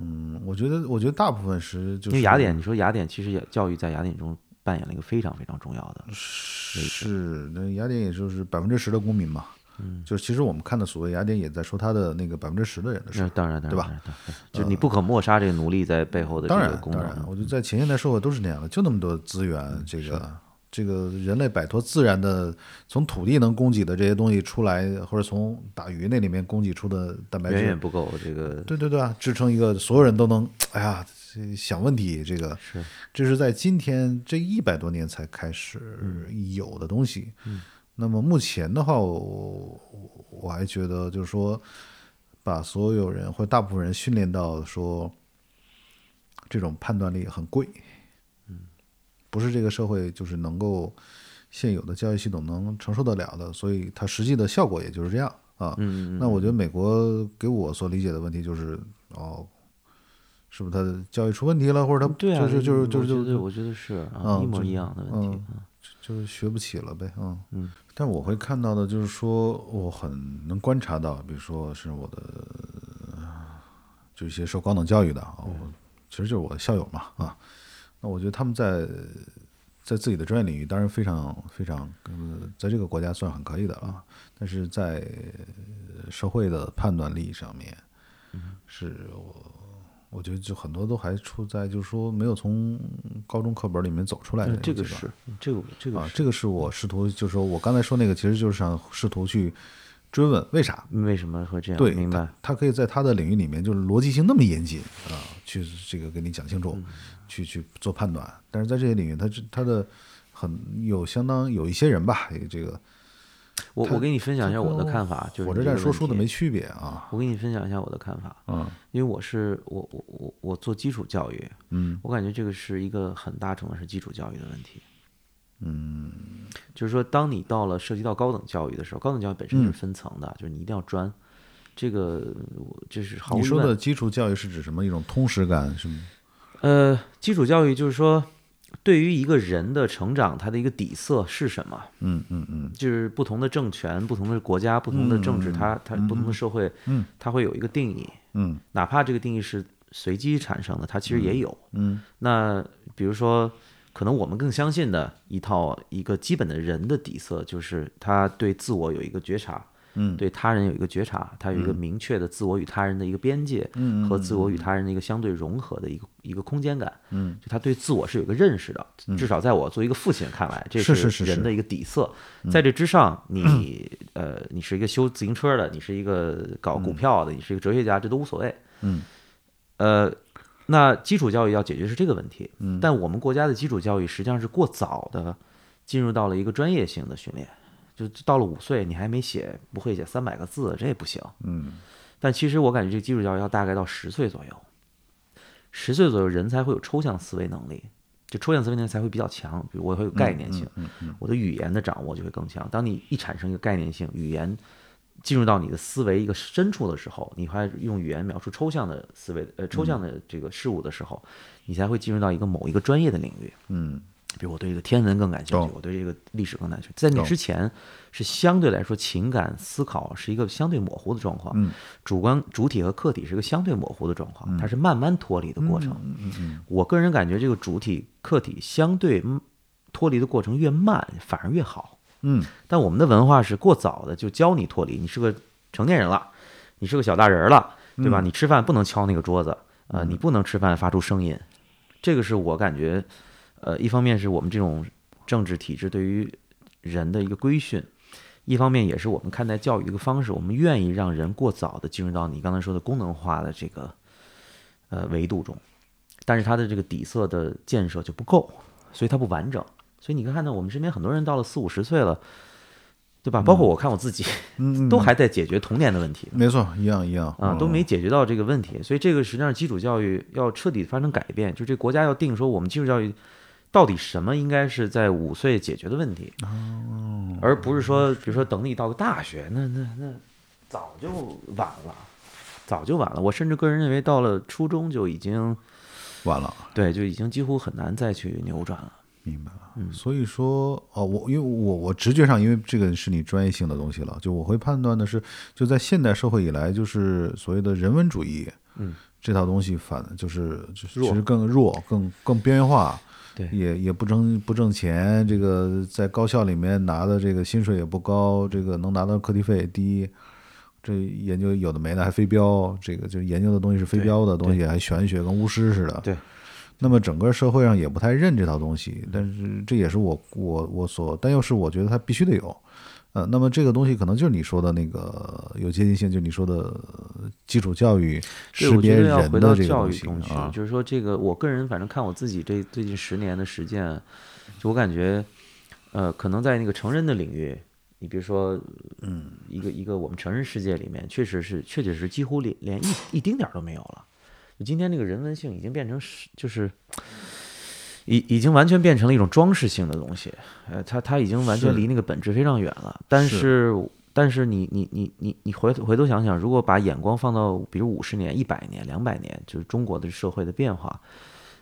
嗯，我觉得，我觉得大部分是就是因为雅典，你说雅典其实也教育在雅典中扮演了一个非常非常重要的，是那雅典也就是百分之十的公民嘛，嗯，就是其实我们看的所谓雅典也在说他的那个百分之十的人的事当然，当然，对吧当然？就你不可抹杀这个奴隶在背后的这当然，个功当然，能。我觉得在前现代社会都是那样的，就那么多资源，这个这个人类摆脱自然的从土地能供给的这些东西出来，或者从打鱼那里面供给出的蛋白质远远，不够这个对对对啊，支撑一个所有人都能，哎呀，想问题，这个是这是在今天这一百多年才开始有的东西。那么目前的话，我我还觉得就是说，把所有人或大部分人训练到说，这种判断力很贵。不是这个社会就是能够现有的教育系统能承受得了的，所以它实际的效果也就是这样啊。嗯，那我觉得美国给我所理解的问题就是，哦，是不是他的教育出问题了，或者他就是就是就是就是我觉得是一模一样的问题。嗯就是学不起了呗，嗯嗯。但我会看到的就是说，我很能观察到，比如说是我的，就一些受高等教育的啊，我其实就是我的校友嘛啊。那我觉得他们在在自己的专业领域，当然非常非常，呃，在这个国家算很可以的啊，但是在社会的判断力上面，是我我觉得就很多都还处在就是说没有从高中课本里面走出来的嗯这个阶段是，这个这个啊，这个是我试图，就是说我刚才说那个，其实就是想试图去追问为啥。为什么会这样？对，明白他。他可以在他的领域里面，就是逻辑性那么严谨啊，去这个给你讲清楚，嗯去去做判断。但是在这些领域，他这他的很有相当有一些人吧，这个我我给你分享一下我的看法，就是火车站你这说书的没区别啊。我给你分享一下我的看法，嗯因为我是我我我我做基础教育，嗯我感觉这个是一个很大程度是基础教育的问题。嗯就是说，当你到了涉及到高等教育的时候，高等教育本身是分层的，就是你一定要专。这个我这是毫无疑你说的。基础教育是指什么？一种通识感是吗？呃，基础教育就是说，对于一个人的成长，他的一个底色是什么？嗯嗯嗯就是不同的政权、不同的国家、不同的政治，它它不同的社会，嗯它会有一个定义。嗯哪怕这个定义是随机产生的，它其实也有。嗯那比如说，可能我们更相信的一套一个基本的人的底色，就是他对自我有一个觉察，嗯。对他人有一个觉察，他有一个明确的自我与他人的一个边界，嗯。和自我与他人的一个相对融合的一个一个空间感。嗯，就他对自我是有个认识的，至少在我作为一个父亲看来，这是人的一个底色。在这之上，你 [CLEARS THROAT] 呃，你是一个修自行车的，你是一个搞股票的，你是一个哲学家，这都无所谓。嗯，呃，那基础教育要解决是这个问题。嗯，但我们国家的基础教育实际上是过早的进入到了一个专业性的训练，就到了五岁你还没写不会写三百个字，这也不行。嗯但其实我感觉这个基础教育要大概到十岁左右，十岁左右人才会有抽象思维能力，就抽象思维能力才会比较强，比如我会有概念性，嗯嗯我的语言的掌握就会更强。当你一产生一个概念性语言进入到你的思维一个深处的时候，你还用语言描述抽象的思维呃抽象的这个事物的时候，你才会进入到一个某一个专业的领域。嗯比如我对这个天文更感兴趣，我对这个历史更感兴趣。在你之前，是相对来说情感思考是一个相对模糊的状况，嗯主观主体和客体是一个相对模糊的状况，它是慢慢脱离的过程。嗯嗯嗯我个人感觉，这个主体客体相对嗯脱离的过程越慢，反而越好。嗯但我们的文化是过早的就教你脱离，你是个成年人了，你是个小大人了，对吧？你吃饭不能敲那个桌子，呃，你不能吃饭发出声音，这个是我感觉，呃，一方面是我们这种政治体制对于人的一个规训，一方面也是我们看待教育的一个方式，我们愿意让人过早的进入到你刚才说的功能化的这个呃维度中，但是它的这个底色的建设就不够，所以它不完整。所以你看到我们身边很多人到了四五十岁了，对吧？包括我看我自己，嗯，都还在解决童年的问题没错，一样一样啊，都没解决到这个问题。所以这个实际上基础教育要彻底发生改变，就这国家要定说我们基础教育到底什么应该是在五岁解决的问题，而不是说比如说等你到个大学，那那那早就晚了，早就晚了。我甚至个人认为到了初中就已经完了。对，就已经几乎很难再去扭转了。明白了，所以说哦，我因为我我直觉上，因为这个是你专业性的东西了，就我会判断的是，就在现代社会以来，就是所谓的人文主义，嗯，这套东西反就是就是其实更弱，更更边缘化，对。也也不挣不挣钱，这个在高校里面拿的这个薪水也不高，这个能拿到课题费也低。这研究有的没的还非标，这个就是研究的东西是非对。标的东西，还玄学，跟巫师似的。对，那么整个社会上也不太认这套东西，但是这也是我我我所，但又是我觉得它必须得有，呃，那么这个东西可能就是你说的那个有接近性，就你说的呃基础教育对，识别人得要回到的这个东西教育东西，啊，就是说这个，我个人反正看我自己这最近十年的实践，就我感觉，呃，可能在那个成人的领域，你比如说，嗯，一个一个我们成人世界里面，确实是，确确实几乎连连一一丁点儿都没有了。就今天这个人文性已经变成是，就是。已已经完全变成了一种装饰性的东西，呃，它它已经完全离那个本质非常远了。但是是但是你你你你你回回头想想，如果把眼光放到比如五十年、一百年、两百年，就是中国的社会的变化，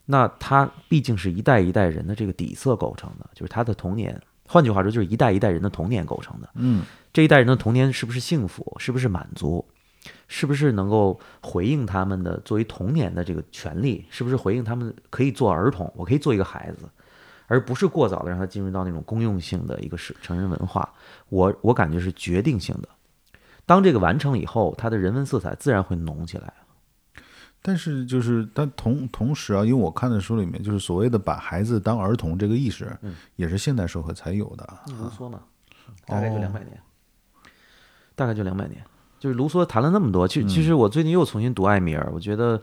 那它毕竟是一代一代人的这个底色构成的，就是他的童年。换句话说，就是一代一代人的童年构成的。嗯，这一代人的童年是不是幸福？是不是满足？是不是能够回应他们的作为童年的这个权利？是不是回应他们可以做儿童？我可以做一个孩子，而不是过早的让他进入到那种公用性的一个是成人文化。我我感觉是决定性的。当这个完成以后，它的人文色彩自然会浓起来。但是就是，但同同时啊，因为我看的书里面，就是所谓的把孩子当儿童这个意识，嗯，也是现代社会才有的。卢梭嘛，大概就两百年，大概就两百年。就是卢梭谈了那么多，其实其实我最近又重新读艾米尔，我觉得。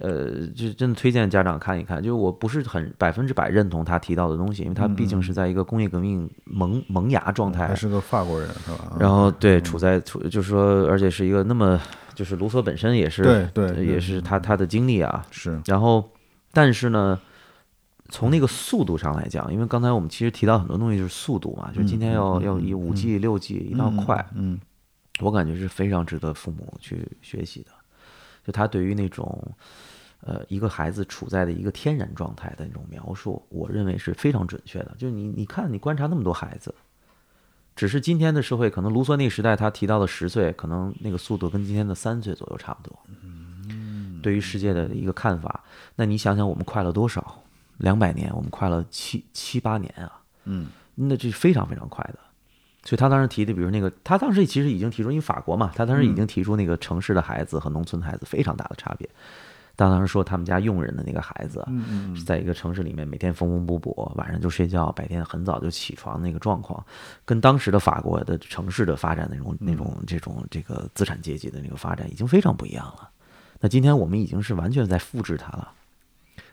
呃，就真的推荐家长看一看。就是我不是很百分之百认同他提到的东西，因为他毕竟是在一个工业革命萌萌芽状态，还是个法国人是吧？然后对，处在处就是说，而且是一个那么，就是卢梭本身也是对对，也是他他的经历啊。是。然后，但是呢，从那个速度上来讲，因为刚才我们其实提到很多东西就是速度嘛，就今天要要以五 G 六 G 一定要快，嗯，我感觉是非常值得父母去学习的。就他对于那种，呃，一个孩子处在的一个天然状态的那种描述，我认为是非常准确的。就是你，你看，你观察那么多孩子，只是今天的社会，可能卢梭那个时代他提到的十岁，可能那个速度跟今天的三岁左右差不多。嗯，对于世界的一个看法，那你想想，我们快了多少？两百年，我们快了七七八年啊。嗯，那这是非常非常快的。所以他当时提的，比如那个，他当时其实已经提出，因为法国嘛，他当时已经提出那个城市的孩子和农村的孩子非常大的差别。他当时说，他们家佣人的那个孩子，是在一个城市里面每天缝缝补补，晚上就睡觉，白天很早就起床那个状况，跟当时的法国的城市的发展那种那种这种这个资产阶级的那个发展已经非常不一样了。那今天我们已经是完全在复制它了。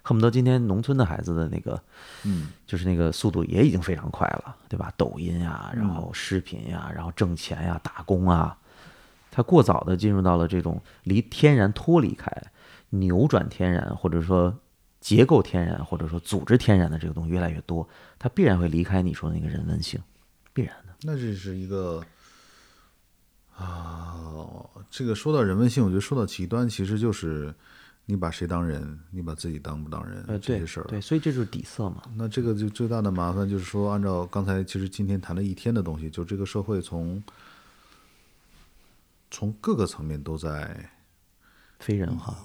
恨不得今天农村的孩子的那个，嗯，就是那个速度也已经非常快了，对吧？抖音呀，然后视频呀，然后挣钱呀，打工啊，他过早的进入到了这种离天然脱离开、扭转天然，或者说结构天然，或者说组织天然的这个东西越来越多，他必然会离开你说的那个人文性，必然的。那这是一个啊，这个说到人文性，我觉得说到极端，其实就是。你把谁当人？你把自己当不当人？这些事儿，对，所以这就是底色嘛。那这个就最大的麻烦就是说，按照刚才其实今天谈了一天的东西，就这个社会从从各个层面都在非人化，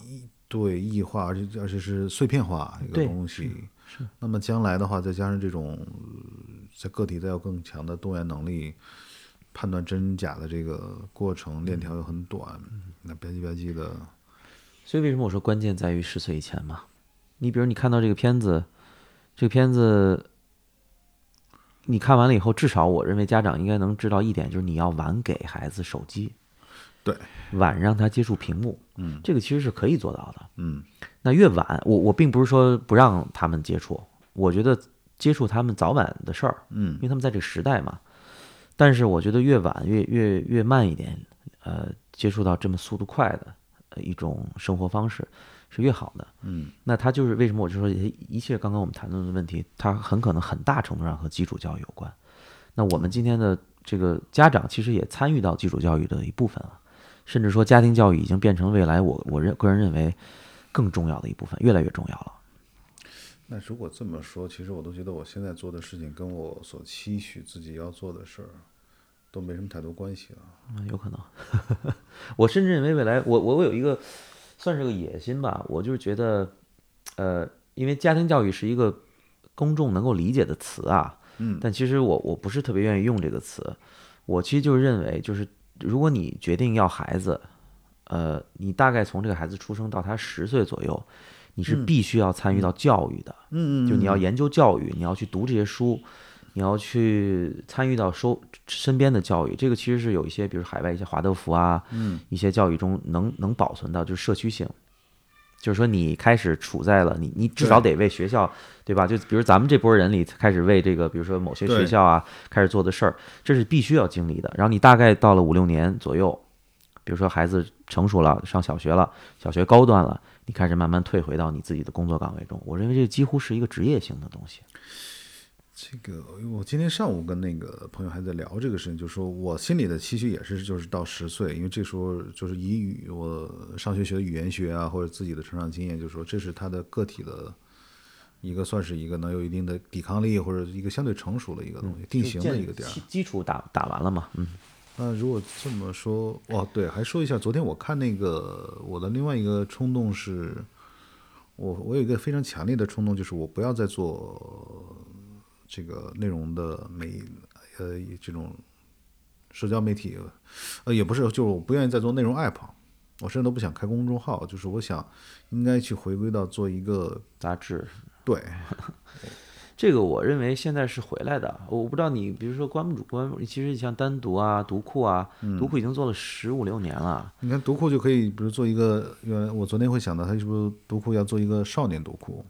对异化，而且而且是碎片化一个东西。是。那么将来的话，再加上这种在个体再有更强的动员能力，判断真假的这个过程链条又很短，那吧唧吧唧的。所以为什么我说关键在于十岁以前嘛？你比如你看到这个片子，这个片子你看完了以后，至少我认为家长应该能知道一点，就是你要晚给孩子手机，对，晚让他接触屏幕，嗯，这个其实是可以做到的，嗯，那越晚，我我并不是说不让他们接触，我觉得接触他们早晚的事儿，嗯，因为他们在这个时代嘛，但是我觉得越晚越越越慢一点，呃，接触到这么速度快的。一种生活方式是越好的，嗯，那他就是为什么我就说一切刚刚我们谈论的问题，它很可能很大程度上和基础教育有关。那我们今天的这个家长其实也参与到基础教育的一部分了，甚至说家庭教育已经变成未来我我认个人认为更重要的一部分，越来越重要了。那如果这么说，其实我都觉得我现在做的事情跟我所期许自己要做的事儿。都没什么太多关系了，嗯，有可能。[LAUGHS] 我甚至认为未来，我我我有一个算是个野心吧，我就是觉得，呃，因为家庭教育是一个公众能够理解的词啊，嗯，但其实我我不是特别愿意用这个词，我其实就认为，就是如果你决定要孩子，呃，你大概从这个孩子出生到他十岁左右，你是必须要参与到教育的，嗯嗯，就你要研究教育，你要去读这些书。你要去参与到收身边的教育，这个其实是有一些，比如海外一些华德福啊，嗯，一些教育中能能保存到，就是社区性，就是说你开始处在了你你至少得为学校，对吧？就比如咱们这波人里开始为这个，比如说某些学校啊开始做的事儿，这是必须要经历的。然后你大概到了五六年左右，比如说孩子成熟了，上小学了，小学高端了，你开始慢慢退回到你自己的工作岗位中。我认为这几乎是一个职业性的东西。这个我今天上午跟那个朋友还在聊这个事情，就说我心里的期许也是，就是到十岁，因为这时候就是以语我上学学的语言学啊，或者自己的成长经验，就是说这是他的个体的一个算是一个能有一定的抵抗力或者一个相对成熟的一个东西，定型的一个点儿。基础打打完了嘛，嗯。那如果这么说，哦，对，还说一下，昨天我看那个我的另外一个冲动是，我我有一个非常强烈的冲动，就是我不要再做这个内容的媒，呃，这种社交媒体，呃，也不是，就是我不愿意再做内容 app，我甚至都不想开公众号，就是我想应该去回归到做一个杂志，对。[LAUGHS] 这个我认为现在是回来的，我不知道你，比如说关不主关，其实像单独啊、读库啊，读库已经做了十五六年了。你看读库就可以，比如做一个，原来我昨天会想到，他是不是读库要做一个少年读库？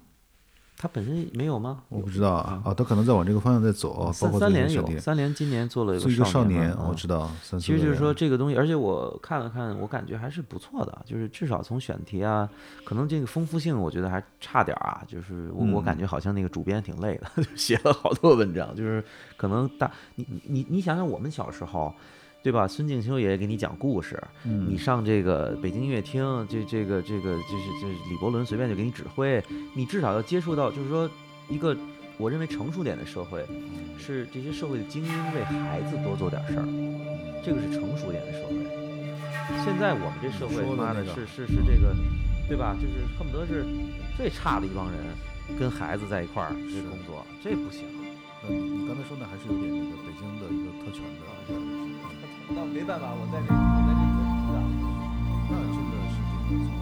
它本身没有吗？我不知道啊，啊，它可能在往这个方向在走。三三联有，三联今年做了一个少年，我知道。其实就是说这个东西，而且我看了看，我感觉还是不错的，就是至少从选题啊，可能这个丰富性，我觉得还差点啊。就是我我感觉好像那个主编挺累的，[LAUGHS] 写了好多文章，就是可能大你你你想想我们小时候。对吧？孙敬修爷爷给你讲故事，你上这个北京音乐厅，这这个这个就是就是李伯伦随便就给你指挥，你至少要接触到，就是说一个我认为成熟点的社会，是这些社会的精英为孩子多做点事儿，这个是成熟点的社会。现在我们这社会妈的是是是这个，对吧？就是恨不得是最差的一帮人跟孩子在一块儿去工作，这不行。那，你刚才说那还是有点那个北京的一个特权的。那没办法，我在这，我在这里做成长，那真的是这个。